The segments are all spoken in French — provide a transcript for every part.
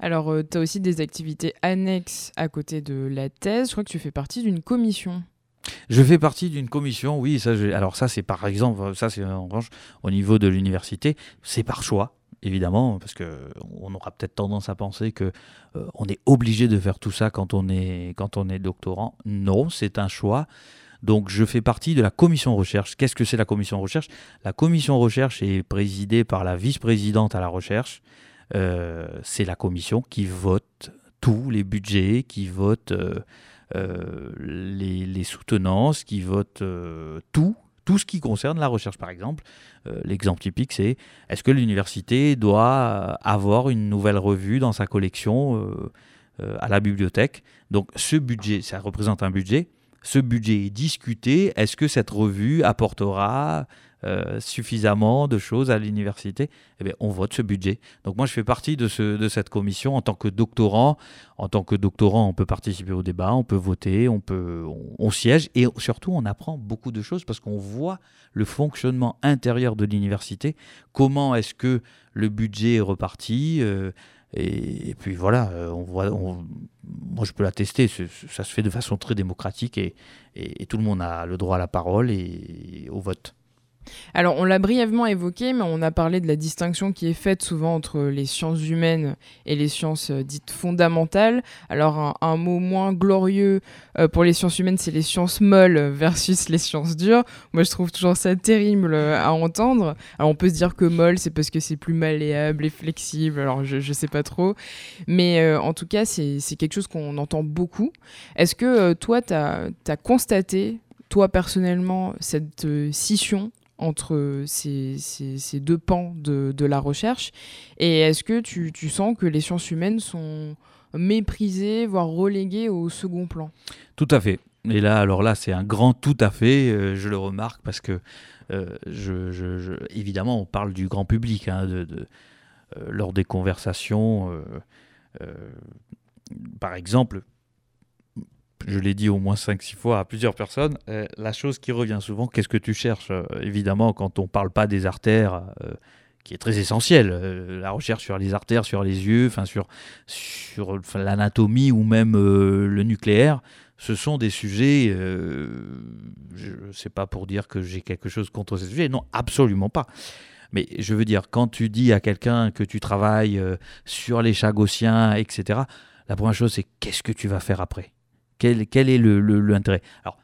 Alors, tu as aussi des activités annexes à côté de la thèse. Je crois que tu fais partie d'une commission. Je fais partie d'une commission, oui. Ça, alors ça, c'est par exemple, ça c'est en revanche au niveau de l'université, c'est par choix évidemment, parce qu'on aura peut-être tendance à penser que euh, on est obligé de faire tout ça quand on est, quand on est doctorant. Non, c'est un choix. Donc je fais partie de la commission recherche. Qu'est-ce que c'est la commission recherche? La commission recherche est présidée par la vice-présidente à la recherche. Euh, c'est la commission qui vote tous les budgets, qui vote euh, les, les, soutenances, qui vote tout tout ce qui concerne la recherche, par exemple. Euh, l'exemple typique, c'est est-ce que l'université doit avoir une nouvelle revue dans sa collection euh, euh, à la bibliothèque? Donc ce budget, ça représente un budget. Ce budget est discuté. Est-ce que cette revue apportera euh, suffisamment de choses à l'université, eh bien, on vote ce budget. Donc moi, je fais partie de, ce, de cette commission en tant que doctorant. En tant que doctorant, on peut participer au débat, on peut voter, on, peut, on, siège et surtout, on apprend beaucoup de choses parce qu'on voit le fonctionnement intérieur de l'université. Comment est-ce que le budget est reparti euh, et, puis voilà, euh, on voit, moi je peux l'attester, ça se fait de façon très démocratique et, et, tout le monde a le droit à la parole et au vote. Alors, on l'a brièvement évoqué, mais on a parlé de la distinction qui est faite souvent entre les sciences humaines et les sciences euh, dites fondamentales. Alors, un, mot moins glorieux euh, pour les sciences humaines, c'est les sciences molles versus les sciences dures. Moi, je trouve toujours ça terrible euh, à entendre. Alors, on peut se dire que molle, c'est parce que c'est plus malléable et flexible. Alors, je, ne sais pas trop. Mais en tout cas, c'est quelque chose qu'on entend beaucoup. Est-ce que toi, tu as, as constaté toi personnellement cette scission entre ces, deux pans de, la recherche Et est-ce que tu, sens que les sciences humaines sont méprisées, voire reléguées au second plan? Tout à fait. Et là, alors là, c'est un grand tout à fait, euh, je le remarque, parce que, euh, évidemment, on parle du grand public, hein, euh, lors des conversations. par exemple, je l'ai dit au moins 5-6 fois à plusieurs personnes, euh, la chose qui revient souvent, qu'est-ce que tu cherches euh, Évidemment, quand on ne parle pas des artères, euh, qui est très essentiel, la recherche sur les artères, sur les yeux, sur, sur l'anatomie ou même le nucléaire, ce sont des sujets, je ne sais pas pour dire que j'ai quelque chose contre ces sujets, non, absolument pas. Mais je veux dire, quand tu dis à quelqu'un que tu travailles sur les chagossiens, etc., la première chose, c'est qu'est-ce que tu vas faire après? Quel, est l'intérêt? Alors,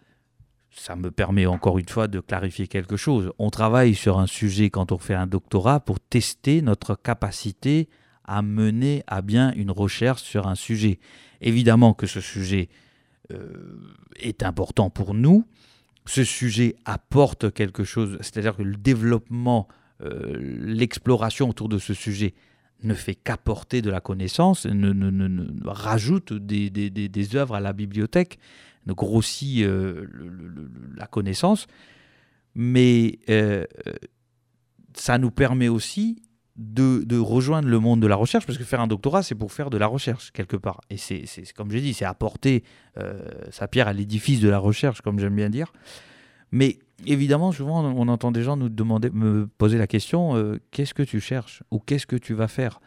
ça me permet encore une fois de clarifier quelque chose. On travaille sur un sujet quand on fait un doctorat pour tester notre capacité à mener à bien une recherche sur un sujet. Évidemment que ce sujet euh, est important pour nous. Ce sujet apporte quelque chose, c'est-à-dire que le développement, euh, l'exploration autour de ce sujet ne fait qu'apporter de la connaissance, ne, rajoute des, des, œuvres à la bibliothèque, ne grossit euh, la connaissance, mais euh, ça nous permet aussi de, rejoindre le monde de la recherche, parce que faire un doctorat, c'est pour faire de la recherche, quelque part. Et c'est, comme j'ai dit, c'est apporter euh, sa pierre à l'édifice de la recherche, comme j'aime bien dire. Mais évidemment, souvent, on entend des gens nous demander, me poser la question euh, qu'est-ce que tu cherches ou qu'est-ce que tu vas faire?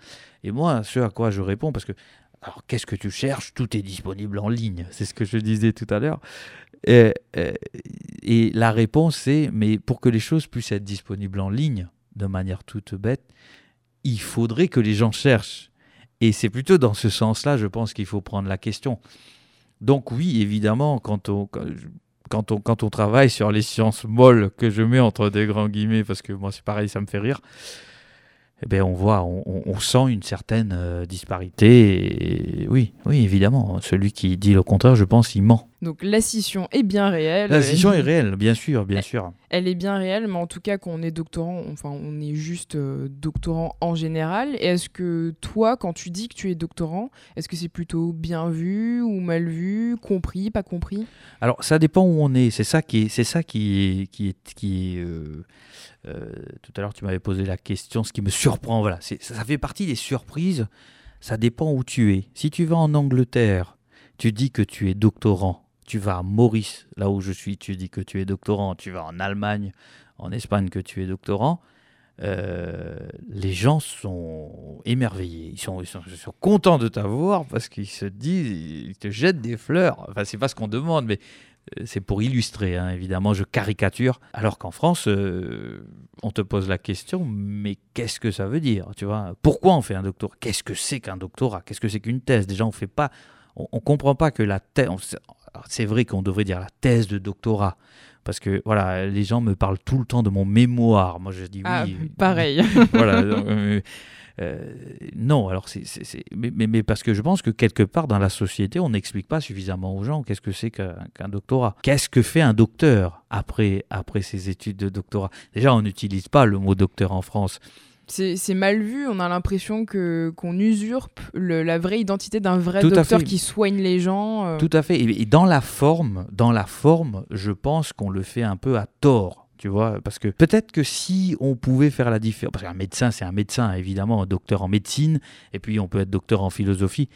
Et moi, ce à quoi je réponds, parce que alors, qu'est-ce que tu cherches? Tout est disponible en ligne. C'est ce que je disais tout à l'heure. Et, et, la réponse est mais pour que les choses puissent être disponibles en ligne, de manière toute bête, il faudrait que les gens cherchent. Et c'est plutôt dans ce sens-là, je pense qu'il faut prendre la question. Donc oui, évidemment, quand on, on, quand on travaille sur les sciences molles que je mets entre des grands guillemets, parce que moi c'est pareil, ça me fait rire, eh bien, on voit, on, sent une certaine euh, disparité. oui, oui, évidemment. Celui qui dit le contraire, je pense, il ment. Donc la scission est bien réelle. La scission est réelle, bien sûr, bien sûr. Elle est bien réelle, mais en tout cas, quand on est doctorant, enfin, on est juste euh, doctorant en général. Et est-ce que toi, quand tu dis que tu es doctorant, est-ce que c'est plutôt bien vu ou mal vu, compris, pas compris? Alors, ça dépend où on est. C'est ça qui est, c'est ça qui est, qui est, qui est euh, tout à l'heure, tu m'avais posé la question, ce qui me surprend, voilà, ça, ça fait partie des surprises. Ça dépend où tu es. Si tu vas en Angleterre, tu dis que tu es doctorant. Tu vas à Maurice, là où je suis, tu dis que tu es doctorant. Tu vas en Allemagne, en Espagne, que tu es doctorant. les gens sont émerveillés, ils sont, ils sont, contents de t'avoir parce qu'ils se disent, ils te jettent des fleurs. Enfin, c'est pas ce qu'on demande, mais euh, c'est pour illustrer, hein, évidemment, je caricature. Alors qu'en France, euh, on te pose la question, mais qu'est-ce que ça veut dire Tu vois? Pourquoi on fait un doctorat? Qu'est-ce que c'est qu'un doctorat? Qu'est-ce que c'est qu'une thèse? Déjà, on fait pas, on, comprend pas que la thèse. C'est vrai qu'on devrait dire la thèse de doctorat. Parce que voilà, les gens me parlent tout le temps de mon mémoire. Moi, je dis ah, oui. pareil. voilà. Euh, euh, non, alors c'est, mais, mais, parce que je pense que quelque part dans la société, on n'explique pas suffisamment aux gens qu'est-ce que c'est qu'un, doctorat. Qu'est-ce que fait un docteur après, après ses études de doctorat? Déjà, on n'utilise pas le mot docteur en France. C'est, mal vu, on a l'impression que qu'on usurpe la vraie identité d'un vrai docteur qui soigne les gens. Euh. Tout à fait. Et, et dans la forme, dans la forme, je pense qu'on le fait un peu à tort tu vois, parce que peut-être que si on pouvait faire la différence, parce qu'un médecin, c'est un médecin, évidemment, un docteur en médecine, et puis on peut être docteur en philosophie.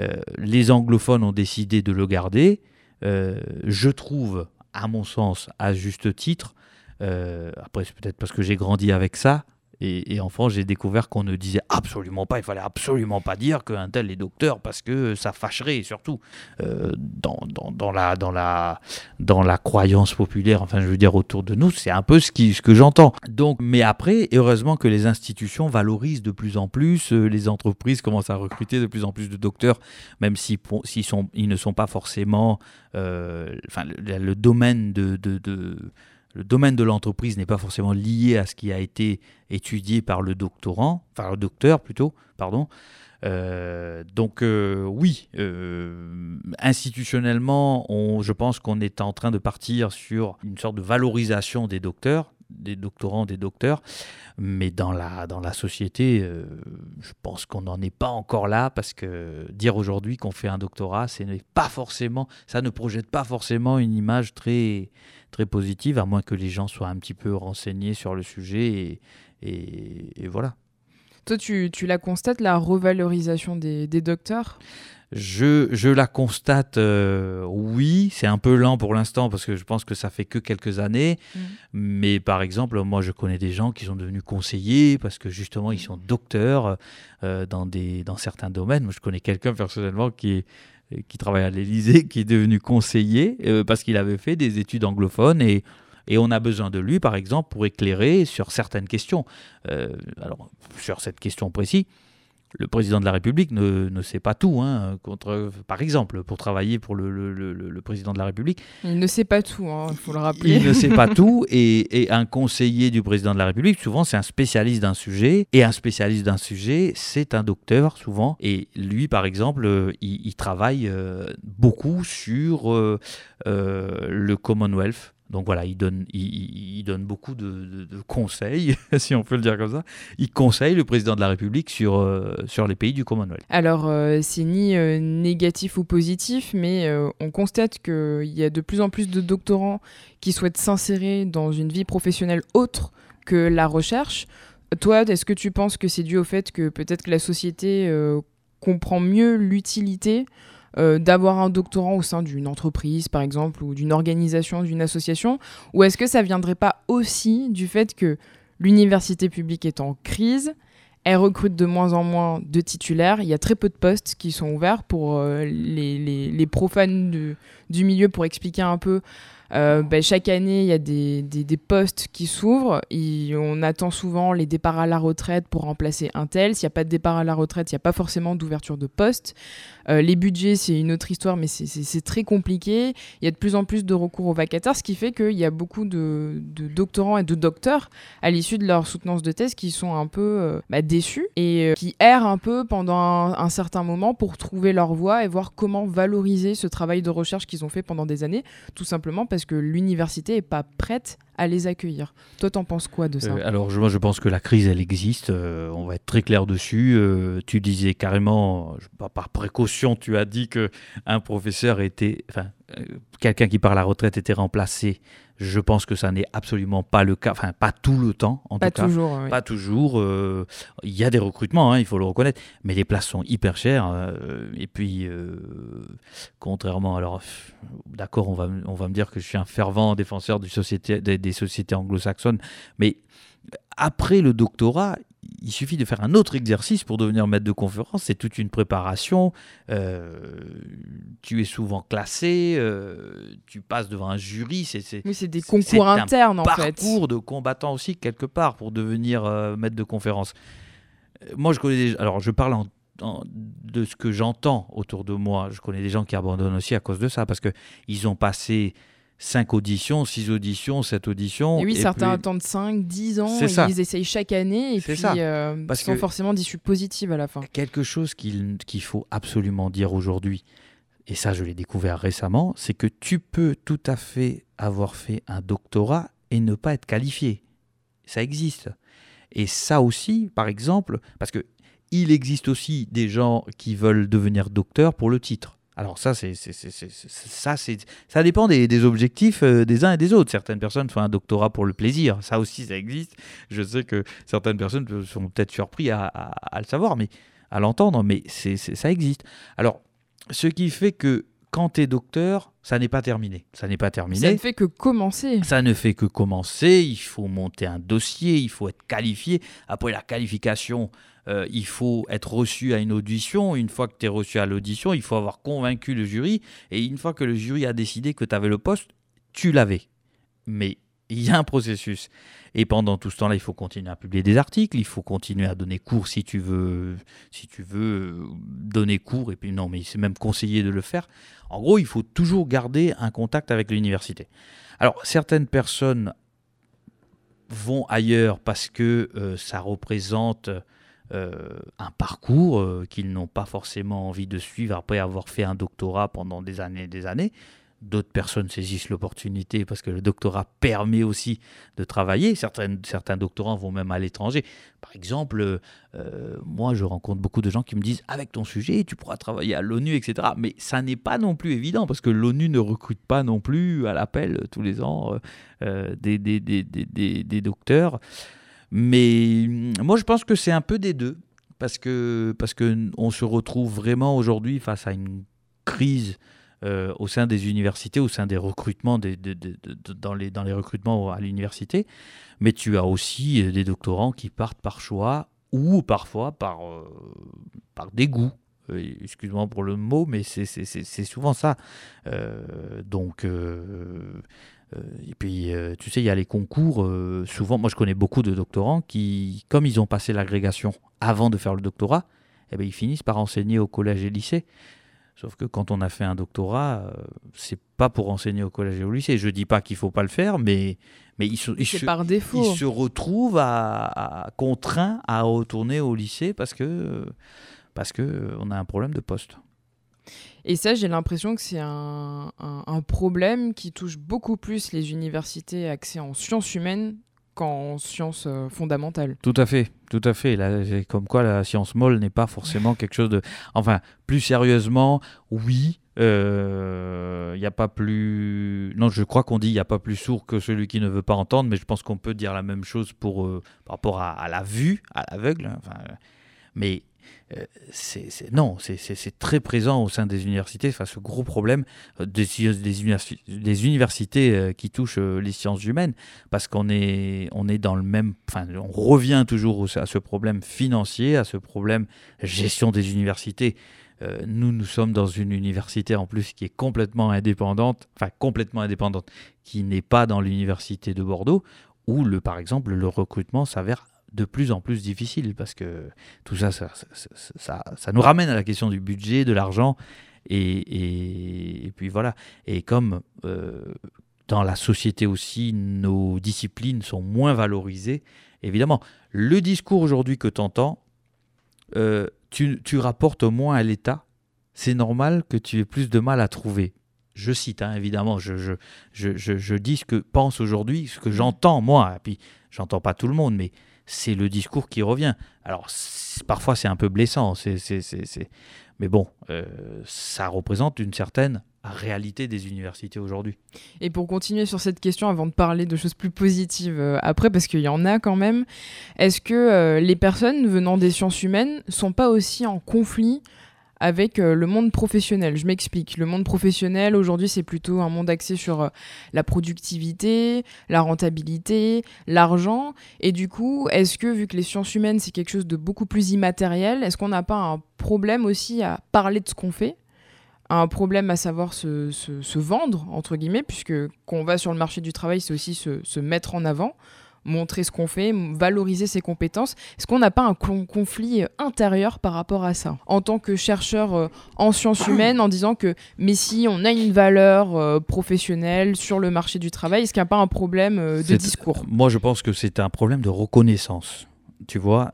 Euh, les anglophones ont décidé de le garder. Euh, je trouve, à mon sens, à juste titre, euh, après c'est peut-être parce que j'ai grandi avec ça, et, en France, j'ai découvert qu'on ne disait absolument pas, il fallait absolument pas dire qu'un tel est docteur parce que ça fâcherait, surtout euh, dans, la, croyance populaire, enfin je veux dire autour de nous, c'est un peu ce, que j'entends. Donc, mais après, heureusement que les institutions valorisent de plus en plus, euh, les entreprises commencent à recruter de plus en plus de docteurs, même s'ils si, ils ne sont pas forcément, euh, enfin le, domaine de le domaine de l'entreprise n'est pas forcément lié à ce qui a été étudié par le doctorant, enfin le docteur plutôt, pardon. Euh, donc euh, oui, euh, institutionnellement, on, je pense qu'on est en train de partir sur une sorte de valorisation des docteurs, des doctorants, des docteurs, mais dans la, dans la société, je pense qu'on n'en est pas encore là parce que dire aujourd'hui qu'on fait un doctorat, ce pas forcément, ça ne projette pas forcément une image très très positive, à moins que les gens soient un petit peu renseignés sur le sujet. Et, et, voilà. Toi, tu, tu, la constates, la revalorisation des, des docteurs? Je, je, la constate, euh, oui, c'est un peu lent pour l'instant parce que je pense que ça fait que quelques années. Mmh. Mais par exemple, moi, je connais des gens qui sont devenus conseillers parce que justement, ils sont docteurs euh, dans, des, dans certains domaines. Moi, je connais quelqu'un personnellement qui est qui travaille à l'Élysée, qui est devenu conseiller euh, parce qu'il avait fait des études anglophones et, et on a besoin de lui, par exemple, pour éclairer sur certaines questions. Euh, alors, sur cette question précise, le président de la République ne, ne sait pas tout. Hein, contre, par exemple, pour travailler pour le, le, le, président de la République. Il ne sait pas tout, il hein, faut le rappeler. Il ne sait pas tout. Et, et, un conseiller du président de la République, souvent, c'est un spécialiste d'un sujet. Et un spécialiste d'un sujet, c'est un docteur, souvent. Et lui, par exemple, euh, il, travaille euh, beaucoup sur euh, le Commonwealth. Donc voilà, il donne, il, donne beaucoup de, conseils, si on peut le dire comme ça. Il conseille le président de la République sur, euh, sur les pays du Commonwealth. Alors, euh, c'est ni euh, négatif ou positif, mais on constate qu'il y a de plus en plus de doctorants qui souhaitent s'insérer dans une vie professionnelle autre que la recherche. Toi, est-ce que tu penses que c'est dû au fait que peut-être que la société comprend mieux l'utilité euh, d'avoir un doctorant au sein d'une entreprise, par exemple, ou d'une organisation, d'une association Ou est-ce que ça viendrait pas aussi du fait que l'université publique est en crise elle recrute de moins en moins de titulaires. Il y a très peu de postes qui sont ouverts pour euh, les, profanes du, milieu pour expliquer un peu euh, ben, chaque année, il y a des, des, postes qui s'ouvrent. On attend souvent les départs à la retraite pour remplacer un tel. S'il n'y a pas de départ à la retraite, il n'y a pas forcément d'ouverture de poste. Euh, les budgets, c'est une autre histoire, mais c'est très compliqué. Il y a de plus en plus de recours aux vacataires, ce qui fait qu'il y a beaucoup de, doctorants et de docteurs à l'issue de leur soutenance de thèse qui sont un peu euh, bah, déçus et qui errent un peu pendant un, un, certain moment pour trouver leur voie et voir comment valoriser ce travail de recherche qu'ils ont fait pendant des années, tout simplement parce que l'université n'est pas prête à les accueillir. Toi, t'en penses quoi de ça euh, Alors, je, moi, je pense que la crise, elle existe. Euh, on va être très clair dessus. Euh, tu disais carrément, par précaution, tu as dit que un professeur était, quelqu'un qui part la retraite était remplacé je pense que ça n'est absolument pas le cas, enfin pas tout le temps en pas tout toujours, cas. Pas toujours. Euh, il y a des recrutements, hein, il faut le reconnaître, mais les places sont hyper chères. Euh, et puis, euh, contrairement, alors d'accord, on va, on va me dire que je suis un fervent défenseur du société, des, des sociétés anglo-saxonnes, mais après le doctorat, il suffit de faire un autre exercice pour devenir maître de conférence. C'est toute une préparation. Euh, tu es souvent classé, euh, tu passes devant un jury. C'est, oui, c'est des concours internes en fait. Parcours de combattant aussi quelque part pour devenir euh, maître de conférence. Moi, je connais. alors, je parle de ce que j'entends autour de moi. Je connais des gens qui abandonnent aussi à cause de ça parce que ils ont passé 5 auditions, 6 auditions, 7 auditions. Et oui, certains attendent 5, 10 ans, ils essayent chaque année et puis euh, Parce sont forcément d'issue positive à la fin. Quelque chose qu'il faut absolument dire aujourd'hui, et ça je l'ai découvert récemment, c'est que tu peux tout à fait avoir fait un doctorat et ne pas être qualifié. Ça existe. Et ça aussi, par exemple, parce que il existe aussi des gens qui veulent devenir docteur pour le titre. Alors ça, c'est, ça, ça dépend des, objectifs euh, des uns et des autres. Certaines personnes font un doctorat pour le plaisir, ça aussi, ça existe. Je sais que certaines personnes sont peut-être surpris à, le savoir, mais à l'entendre, mais c'est, ça existe. Alors, ce qui fait que quand tu es docteur, ça n'est pas terminé. Ça n'est pas terminé. Ça ne fait que commencer. Ça ne fait que commencer. Il faut monter un dossier, il faut être qualifié. Après la qualification, euh, il faut être reçu à une audition. Une fois que tu es reçu à l'audition, il faut avoir convaincu le jury. Et une fois que le jury a décidé que tu avais le poste, tu l'avais. Mais il y a un processus. Et pendant tout ce temps-là, il faut continuer à publier des articles, il faut continuer à donner cours si tu veux, si tu veux euh, donner cours. Et puis non, mais c'est même conseillé de le faire. En gros, il faut toujours garder un contact avec l'université. Alors, certaines personnes vont ailleurs parce que euh, ça représente euh, un parcours qu'ils n'ont pas forcément envie de suivre après avoir fait un doctorat pendant des années et des années. D'autres personnes saisissent l'opportunité parce que le doctorat permet aussi de travailler. Certains, certains doctorants vont même à l'étranger. Par exemple, euh, moi, je rencontre beaucoup de gens qui me disent avec ton sujet, tu pourras travailler à l'ONU, etc. Mais ça n'est pas non plus évident parce que l'ONU ne recrute pas non plus à l'appel tous les ans des, des, des, des, docteurs. Mais mm, moi, je pense que c'est un peu des deux, parce que parce que on se retrouve vraiment aujourd'hui face à une crise euh, au sein des universités, au sein des recrutements, dans, les, recrutements à l'université. Mais tu as aussi euh, des doctorants qui partent par choix ou parfois par, euh, par dégoût. Excuse-moi pour le mot, mais c'est souvent ça. donc, et puis, tu sais, il y a les concours. Souvent, moi, je connais beaucoup de doctorants qui, comme ils ont passé l'agrégation avant de faire le doctorat, eh bien, ils finissent par enseigner au collège et lycée. Sauf que quand on a fait un doctorat, c'est pas pour enseigner au collège et au lycée. Je dis pas qu'il faut pas le faire, mais mais ils, se, par défaut. ils se retrouvent à, contraints à retourner au lycée parce que parce que on a un problème de poste. Et ça, j'ai l'impression que c'est un, problème qui touche beaucoup plus les universités axées en sciences humaines qu'en sciences euh, fondamentales. Tout à fait, tout à fait. Là, comme quoi la science molle n'est pas forcément quelque chose de... Enfin, plus sérieusement, oui, il euh, n'y a pas plus... Non, je crois qu'on dit il n'y a pas plus sourd que celui qui ne veut pas entendre, mais je pense qu'on peut dire la même chose pour, euh, par rapport à, la vue, à l'aveugle. Hein. Mais euh, c'est, non, c'est, très présent au sein des universités, enfin, ce gros problème euh, des, des, universités euh, qui touchent les sciences humaines, parce qu'on est, on est dans le même, enfin, on revient toujours à ce problème financier, à ce problème gestion des universités. nous, nous sommes dans une université en plus qui est complètement indépendante, enfin complètement indépendante, qui n'est pas dans l'université de Bordeaux, où le, par exemple, le recrutement s'avère de plus en plus difficile parce que tout ça ça, ça, nous ramène à la question du budget, de l'argent. Et, et, puis voilà. Et comme euh, dans la société aussi, nos disciplines sont moins valorisées, évidemment, le discours aujourd'hui que entends, euh, tu, tu rapportes moins à l'État, c'est normal que tu aies plus de mal à trouver je cite, hein, évidemment, je, je, je, je, dis ce que pense aujourd'hui, ce que j'entends moi, et puis j'entends pas tout le monde, mais c'est le discours qui revient. Alors parfois c'est un peu blessant, c'est, mais bon, euh, ça représente une certaine réalité des universités aujourd'hui. Et pour continuer sur cette question, avant de parler de choses plus positives euh, après, parce qu'il y en a quand même, est-ce que euh, les personnes venant des sciences humaines sont pas aussi en conflit avec euh, le monde professionnel. Je m'explique. Le monde professionnel, aujourd'hui, c'est plutôt un monde axé sur euh, la productivité, la rentabilité, l'argent. Et du coup, est-ce que, vu que les sciences humaines, c'est quelque chose de beaucoup plus immatériel, est-ce qu'on n'a pas un problème aussi à parler de ce qu'on fait? Un problème à savoir se, se, vendre, entre guillemets, puisque quand on va sur le marché du travail, c'est aussi se, se mettre en avant montrer ce qu'on fait, valoriser ses compétences. Est-ce qu'on n'a pas un conflit euh, intérieur par rapport à ça? En tant que chercheur euh, en sciences humaines, en disant que, mais si on a une valeur euh, professionnelle sur le marché du travail, est-ce qu'il n'y a pas un problème de discours? Moi, je pense que c'est un problème de reconnaissance. Tu vois,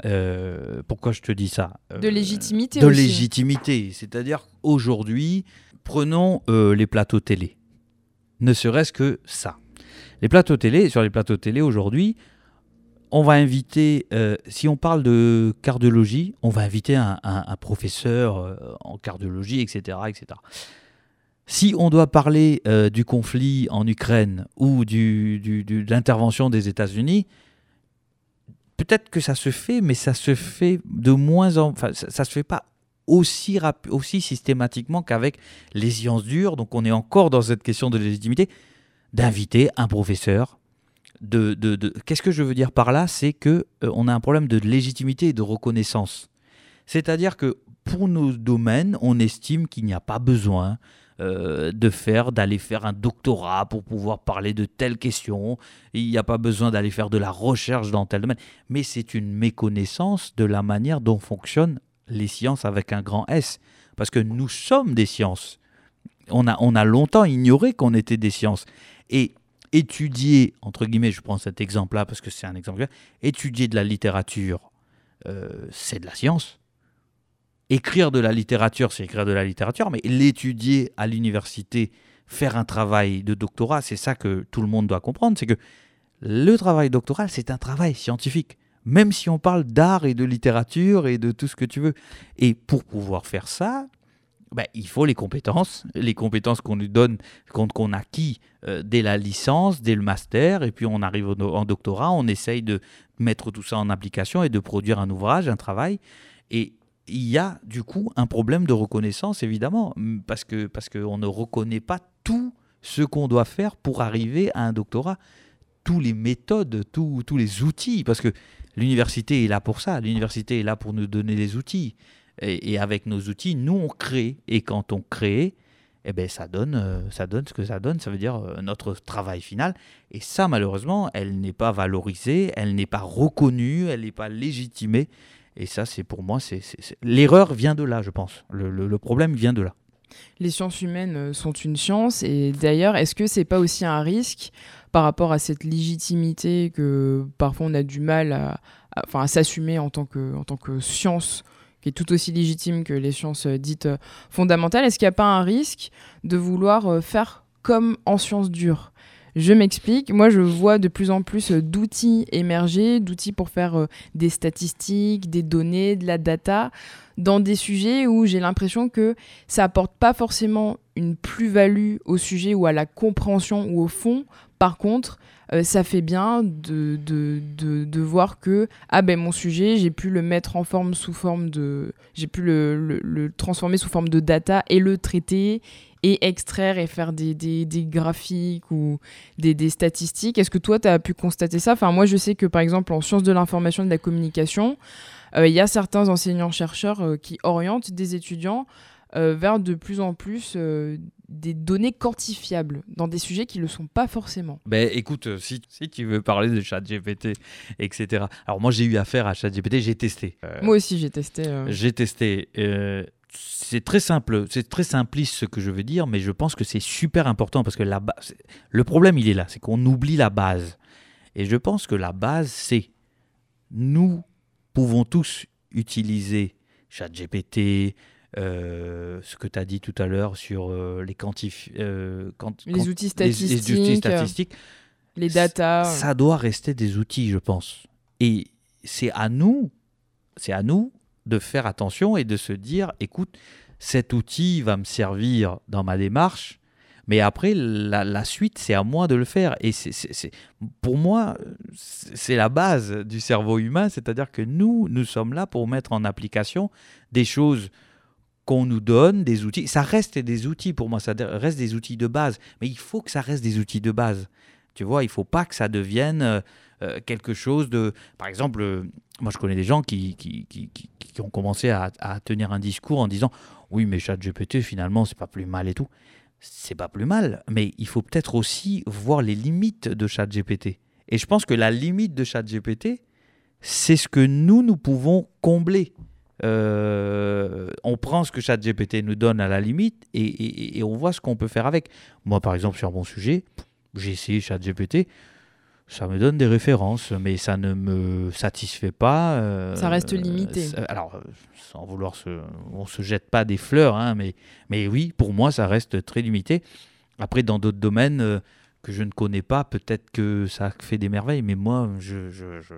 pourquoi je te dis ça? De légitimité De légitimité. C'est-à-dire, aujourd'hui, prenons les plateaux télé. Ne serait-ce que ça. Les plateaux télé, sur les plateaux télé aujourd'hui, on va inviter, euh, si on parle de cardiologie, on va inviter un, professeur euh, en cardiologie, etc., etc. Si on doit parler euh, du conflit en Ukraine ou de l'intervention des États-Unis, peut-être que ça se fait, mais ça se fait de moins en, enfin, ça, se fait pas aussi, aussi systématiquement qu'avec les sciences dures. Donc on est encore dans cette question de légitimité d'inviter un professeur. De, de, de... Qu'est-ce que je veux dire par là C'est que euh, on a un problème de légitimité et de reconnaissance. C'est-à-dire que pour nos domaines, on estime qu'il n'y a pas besoin euh, de faire, d'aller faire un doctorat pour pouvoir parler de telles questions. Il n'y a pas besoin d'aller faire de la recherche dans tel domaine. Mais c'est une méconnaissance de la manière dont fonctionnent les sciences avec un grand S. Parce que nous sommes des sciences. On a, on a longtemps ignoré qu'on était des sciences. Et étudier, entre guillemets, je prends cet exemple-là parce que c'est un exemple, étudier de la littérature, euh, c'est de la science. Écrire de la littérature, c'est écrire de la littérature, mais l'étudier à l'université, faire un travail de doctorat, c'est ça que tout le monde doit comprendre, c'est que le travail doctoral, c'est un travail scientifique. Même si on parle d'art et de littérature et de tout ce que tu veux. Et pour pouvoir faire ça, ben, il faut les compétences, les compétences qu'on nous donne, qu'on acquis euh, dès la licence, dès le master, et puis on arrive en doctorat, on essaye de mettre tout ça en application et de produire un ouvrage, un travail. Et il y a du coup un problème de reconnaissance, évidemment, parce qu'on parce que ne reconnaît pas tout ce qu'on doit faire pour arriver à un doctorat, tous les méthodes, tous, tous les outils, parce que l'université est là pour ça, l'université est là pour nous donner les outils. Et, avec nos outils, nous, on crée. Et quand on crée, eh ben, ça, donne, euh, ça donne ce que ça donne, ça veut dire euh, notre travail final. Et ça, malheureusement, elle n'est pas valorisée, elle n'est pas reconnue, elle n'est pas légitimée. Et ça, c'est pour moi, c'est l'erreur vient de là, je pense. Le, problème vient de là. Les sciences humaines euh, sont une science. Et d'ailleurs, est-ce que c'est pas aussi un risque par rapport à cette légitimité que parfois on a du mal à, à s'assumer en, tant que, en tant que science qui est tout aussi légitime que les sciences euh, dites euh, fondamentales, est-ce qu'il n'y a pas un risque de vouloir euh, faire comme en sciences dures? Je m'explique, moi je vois de plus en plus d'outils émerger, d'outils pour faire des statistiques, des données, de la data, dans des sujets où j'ai l'impression que ça apporte pas forcément une plus-value au sujet ou à la compréhension ou au fond. Par contre, euh, ça fait bien de, de, de, voir que ah ben mon sujet j'ai pu le mettre en forme sous forme de j'ai pu le, le, transformer sous forme de data et le traiter et extraire et faire des, des, des graphiques ou des, des statistiques. Est-ce que toi, tu as pu constater ça? Enfin, moi, je sais que, par exemple, en sciences de l'information et de la communication, euh, il y a certains enseignants-chercheurs euh, qui orientent des étudiants vers de plus en plus des données quantifiables dans des sujets qui ne le sont pas forcément. Ben, écoute, euh, si, si tu veux parler de ChatGPT, etc. Alors moi j'ai eu affaire à ChatGPT, j'ai testé. Euh, moi aussi j'ai testé. Euh. J'ai testé. c'est très simple, c'est très simpliste ce que je veux dire, mais je pense que c'est super important parce que la base, le problème il est là, c'est qu'on oublie la base. Et je pense que la base c'est nous pouvons tous utiliser ChatGPT, euh, ce que tu as dit tout à l'heure sur euh, les, quantif euh, les, outils statistiques, les, statistiques, les data. Ça doit rester des outils, je pense. Et c'est à nous, c'est à nous de faire attention et de se dire, écoute, cet outil va me servir dans ma démarche, mais après, la, suite, c'est à moi de le faire. Et c'est, pour moi, c'est la base du cerveau humain, c'est-à-dire que nous, nous sommes là pour mettre en application des choses qu'on nous donne des outils. Ça reste des outils pour moi, ça reste des outils de base, mais il faut que ça reste des outils de base. Tu vois, il faut pas que ça devienne euh, euh, quelque chose de... Par exemple, euh, moi je connais des gens qui, qui, qui, ont commencé à, à, tenir un discours en disant oui mais ChatGPT finalement c'est pas plus mal et tout. C'est pas plus mal, mais il faut peut-être aussi voir les limites de ChatGPT. Et je pense que la limite de ChatGPT, c'est ce que nous, nous pouvons combler. Euh, on prend ce que ChatGPT nous donne à la limite et, et, et on voit ce qu'on peut faire avec. Moi, par exemple, sur mon sujet, j'ai essayé ChatGPT, ça me donne des références, mais ça ne me satisfait pas. Euh, ça reste limité. Alors, sans vouloir se, on se jette pas des fleurs, hein, mais, mais oui, pour moi, ça reste très limité. Après, dans d'autres domaines euh, que je ne connais pas, peut-être que ça fait des merveilles, mais moi, je, je, je,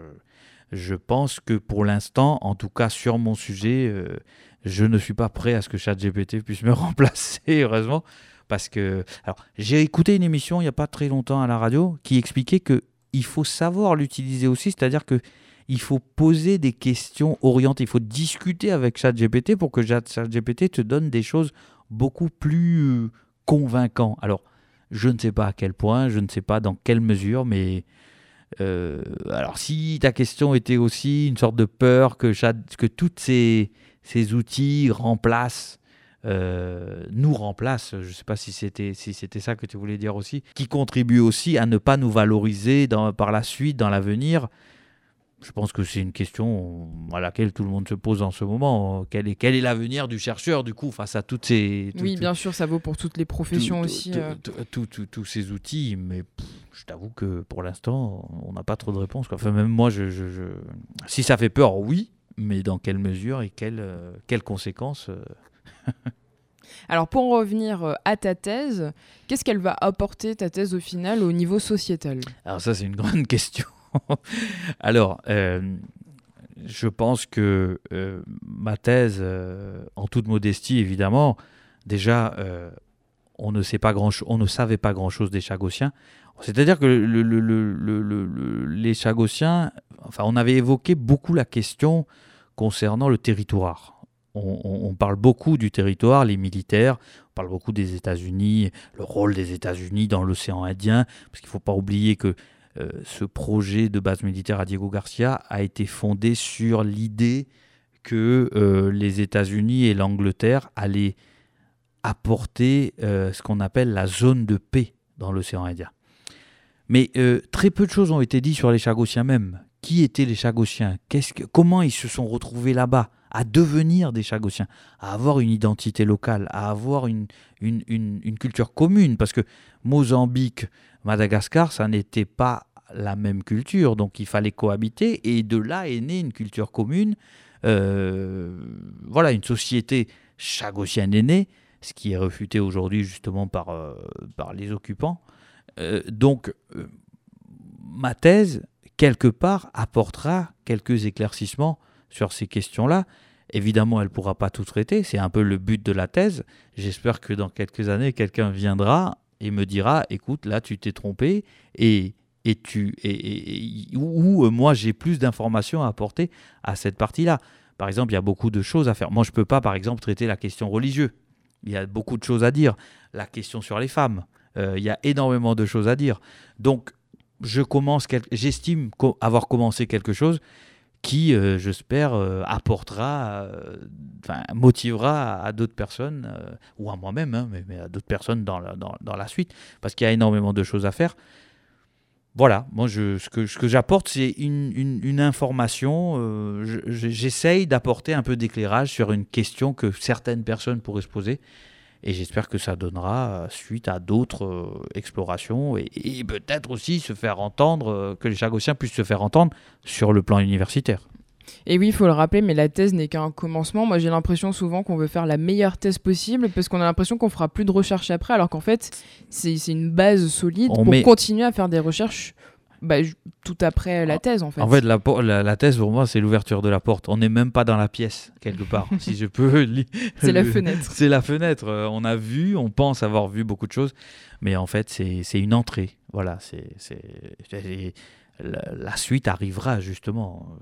je pense que pour l'instant, en tout cas sur mon sujet, euh, je ne suis pas prêt à ce que ChatGPT puisse me remplacer, heureusement. Parce que, alors, j'ai écouté une émission il n'y a pas très longtemps à la radio qui expliquait que il faut savoir l'utiliser aussi, c'est-à-dire que il faut poser des questions orientées, il faut discuter avec ChatGPT pour que ChatGPT te donne des choses beaucoup plus euh, convaincantes. Alors, je ne sais pas à quel point, je ne sais pas dans quelle mesure, mais euh, alors si ta question était aussi une sorte de peur que, que tous ces, ces outils remplacent euh, nous remplace, je ne sais pas si c'était si ça que tu voulais dire aussi, qui contribue aussi à ne pas nous valoriser par la suite, dans l'avenir. Je pense que c'est une question à laquelle tout le monde se pose en ce moment. Quel est, quel est l'avenir du chercheur, du coup, face à toutes ces... oui, bien sûr, ça vaut pour toutes les professions aussi. Euh. Tous ces outils, mais je t'avoue que pour l'instant, on n'a pas trop de réponses. Enfin, même moi, je, je, si ça fait peur, oui, mais dans quelle mesure et quelles, euh, quelles conséquences Alors pour revenir euh, à ta thèse, qu'est-ce qu'elle va apporter ta thèse au final au niveau sociétal? Alors ça c'est une grande question. Alors euh, je pense que euh, ma thèse, en toute modestie évidemment, déjà on ne on savait pas grand chose des Chagossiens. C'est-à-dire que les Chagossiens, enfin on avait évoqué beaucoup la question concernant le territoire on, parle beaucoup du territoire, les militaires, on parle beaucoup des États-Unis, le rôle des États-Unis dans l'océan Indien, parce qu'il ne faut pas oublier que euh, ce projet de base militaire à Diego Garcia a été fondé sur l'idée que euh, les États-Unis et l'Angleterre allaient apporter euh, ce qu'on appelle la zone de paix dans l'océan Indien. Mais très peu de choses ont été dites sur les Chagossiens même. Qui étaient les Chagossiens? Comment ils se sont retrouvés là-bas? À devenir des Chagossiens, à avoir une identité locale, à avoir une, une, une, culture commune. Parce que Mozambique, Madagascar, ça n'était pas la même culture, donc il fallait cohabiter, et de là est née une culture commune. Euh, voilà, une société chagossienne est née, ce qui est refuté aujourd'hui justement par, euh, par les occupants. Euh, donc, ma thèse, quelque part, apportera quelques éclaircissements sur ces questions-là. Évidemment, elle ne pourra pas tout traiter, c'est un peu le but de la thèse. J'espère que dans quelques années, quelqu'un viendra et me dira, écoute, là, tu t'es trompé, et, et tu, et, ou, euh, moi, j'ai plus d'informations à apporter à cette partie-là. Par exemple, il y a beaucoup de choses à faire. Moi, je ne peux pas, par exemple, traiter la question religieuse. Il y a beaucoup de choses à dire. La question sur les femmes, euh, il y a énormément de choses à dire. Donc, je commence, j'estime avoir commencé quelque chose qui, euh, j'espère, euh, apportera, euh, motivera à, d'autres personnes, ou à moi-même, hein, mais, à d'autres personnes dans la, dans, dans la suite, parce qu'il y a énormément de choses à faire. Voilà, moi, je, ce que, ce que j'apporte, c'est une, une, une, information. J'essaye d'apporter un peu d'éclairage sur une question que certaines personnes pourraient se poser. Et j'espère que ça donnera suite à d'autres explorations et, et peut-être aussi se faire entendre, que les Chagossiens puissent se faire entendre sur le plan universitaire. Et oui, il faut le rappeler, mais la thèse n'est qu'un commencement. Moi, j'ai l'impression souvent qu'on veut faire la meilleure thèse possible parce qu'on a l'impression qu'on fera plus de recherches après, alors qu'en fait, c'est une base solide pour continuer à faire des recherches bah, tout après la thèse en fait. En fait, la, la, thèse pour moi, c'est l'ouverture de la porte. On n'est même pas dans la pièce, quelque part, si je peux. C'est la fenêtre. C'est la fenêtre. Euh, on a vu, on pense avoir vu beaucoup de choses, mais en fait, c'est une entrée. Voilà, c'est la, la suite arrivera justement.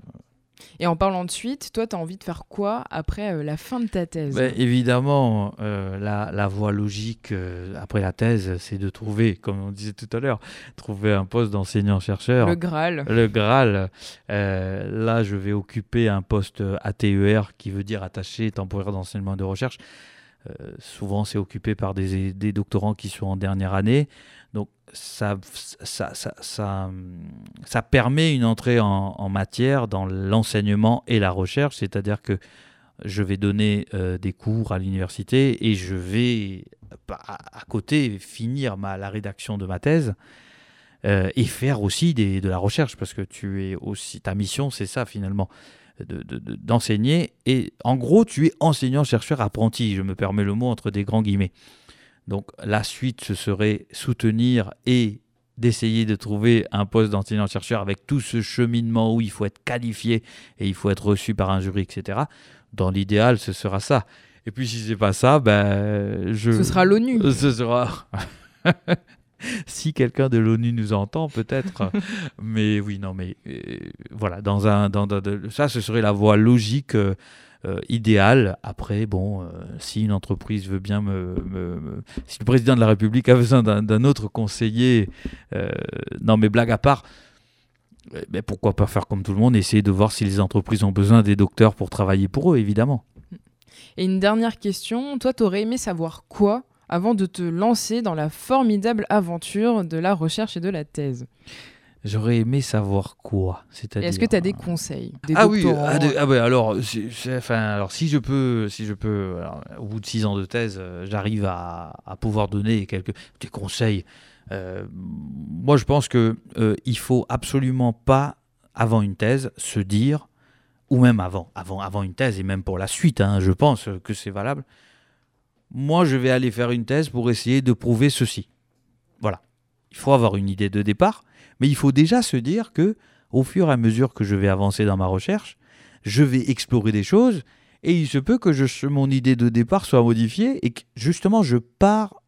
Et en parlant de suite, toi, tu as envie de faire quoi après euh, la fin de ta thèse ben, Évidemment, euh, la, voie logique euh, après la thèse, c'est de trouver, comme on disait tout à l'heure, trouver un poste d'enseignant-chercheur. Le Graal. Le Graal. là, je vais occuper un poste ATER, qui veut dire attaché temporaire d'enseignement et de recherche. souvent, c'est occupé par des, des, doctorants qui sont en dernière année. Donc, ça, ça, ça, ça, permet une entrée en, matière dans l'enseignement et la recherche, c'est-à-dire que je vais donner euh, des cours à l'université et je vais à, côté finir la rédaction de ma thèse euh, et faire aussi des, de la recherche parce que tu es aussi ta mission c'est ça finalement d'enseigner de, et en gros tu es enseignant chercheur apprenti je me permets le mot entre des grands guillemets donc la suite, ce serait soutenir et d'essayer de trouver un poste d'enseignant-chercheur avec tout ce cheminement où il faut être qualifié et il faut être reçu par un jury, etc. Dans l'idéal, ce sera ça. Et puis si c'est pas ça, ben je. Ce sera l'ONU. Ce sera. si quelqu'un de l'ONU nous entend, peut-être. mais oui, non, mais euh, voilà, dans un, dans, ça, ce serait la voie logique. Euh, euh, idéal. Après, bon, euh, si une entreprise veut bien me, Si le président de la République a besoin d'un autre conseiller, euh, non mais blague à part, mais pourquoi pas faire comme tout le monde, essayer de voir si les entreprises ont besoin des docteurs pour travailler pour eux, évidemment. Et une dernière question, toi, tu aurais aimé savoir quoi avant de te lancer dans la formidable aventure de la recherche et de la thèse? J'aurais aimé savoir quoi. C'est-à-dire. Est-ce que tu as des conseils? Des Ah oui. Ah, ah alors, enfin, alors si je peux, si je peux, au bout de six ans de thèse, euh, j'arrive à, à, pouvoir donner quelques des conseils. Euh, moi, je pense que euh, il faut absolument pas, avant une thèse, se dire, ou même avant, avant, avant une thèse et même pour la suite, hein, je pense que c'est valable. Moi, je vais aller faire une thèse pour essayer de prouver ceci. Voilà. Il faut avoir une idée de départ mais il faut déjà se dire que, au fur et à mesure que je vais avancer dans ma recherche, je vais explorer des choses et il se peut que mon idée de départ soit modifiée et que justement je pars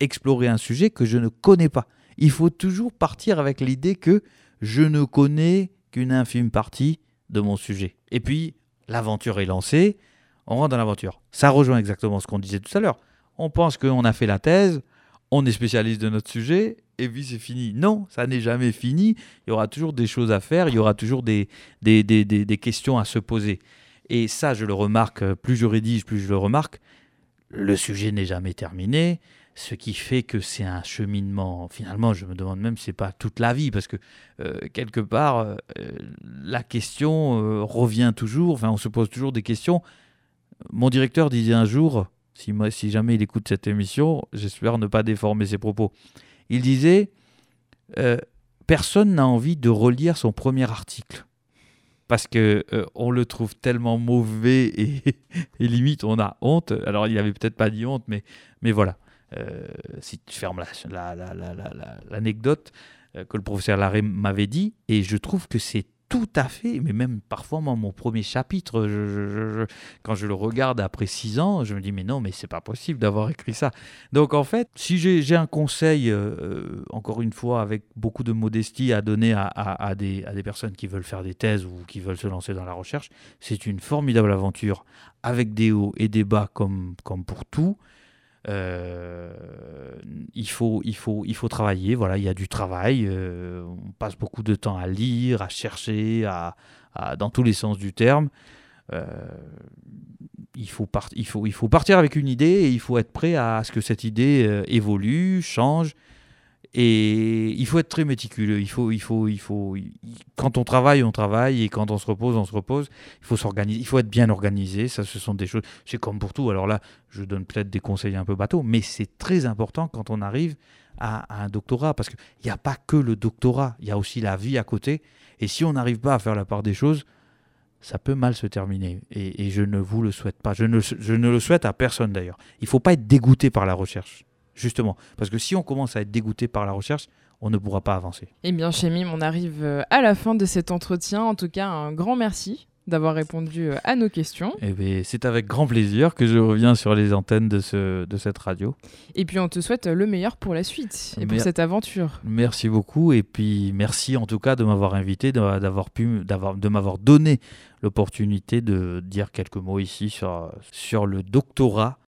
explorer un sujet que je ne connais pas. Il faut toujours partir avec l'idée que je ne connais qu'une infime partie de mon sujet. Et puis, l'aventure est lancée, on rentre dans l'aventure. Ça rejoint exactement ce qu'on disait tout à l'heure. On pense qu'on a fait la thèse, on est spécialiste de notre sujet, et puis c'est fini. Non, ça n'est jamais fini. Il y aura toujours des choses à faire, il y aura toujours des, des, des, des, questions à se poser. Et ça, je le remarque, plus je rédige, plus je le remarque, le sujet n'est jamais terminé, ce qui fait que c'est un cheminement. Finalement, je me demande même si c'est pas toute la vie, parce que euh, quelque part, euh, la question euh, revient toujours, enfin, on se pose toujours des questions. Mon directeur disait un jour, si, jamais il écoute cette émission, j'espère ne pas déformer ses propos. Il disait euh, Personne n'a envie de relire son premier article. Parce que euh, on le trouve tellement mauvais et, limite on a honte. Alors il avait peut-être pas dit honte, mais, mais voilà. Euh, si tu fermes l'anecdote que le professeur Larrey m'avait dit, et je trouve que c'est tout à fait, mais même parfois, moi, mon premier chapitre, quand je le regarde après six ans, je me dis, mais non, mais c'est pas possible d'avoir écrit ça. Donc, en fait, si j'ai un conseil, euh, euh, encore une fois, avec beaucoup de modestie à donner à, à, des, à des personnes qui veulent faire des thèses ou qui veulent se lancer dans la recherche, c'est une formidable aventure avec des hauts et des bas comme, comme pour tout. Euh, il, faut, il, faut, il faut travailler, voilà, il y a du travail, euh, on passe beaucoup de temps à lire, à chercher, à, dans tous les sens du terme. Euh, il, faut il, faut, il faut partir avec une idée et il faut être prêt à ce que cette idée évolue, change et il faut être très méticuleux. Il faut, il faut, il faut. Quand on travaille, on travaille, et quand on se repose, on se repose. Il faut s'organiser. Il faut être bien organisé. Ça, ce sont des choses. C'est comme pour tout. Alors là, je donne peut-être des conseils un peu bateaux, mais c'est très important quand on arrive à, un doctorat, parce qu'il n'y a pas que le doctorat. Il y a aussi la vie à côté. Et si on n'arrive pas à faire la part des choses, ça peut mal se terminer. Et, je ne vous le souhaite pas. Je ne, je ne le souhaite à personne d'ailleurs. Il ne faut pas être dégoûté par la recherche justement. Parce que si on commence à être dégoûté par la recherche, on ne pourra pas avancer. Eh bien, Mime, on arrive euh, à la fin de cet entretien. En tout cas, un grand merci d'avoir répondu à nos questions. Eh bien, c'est avec grand plaisir que je reviens sur les antennes de, ce, de cette radio. Et puis on te souhaite le meilleur pour la suite et pour cette aventure. Merci beaucoup et puis merci en tout cas de m'avoir invité, d'avoir pu, de m'avoir donné l'opportunité de dire quelques mots ici sur, sur le doctorat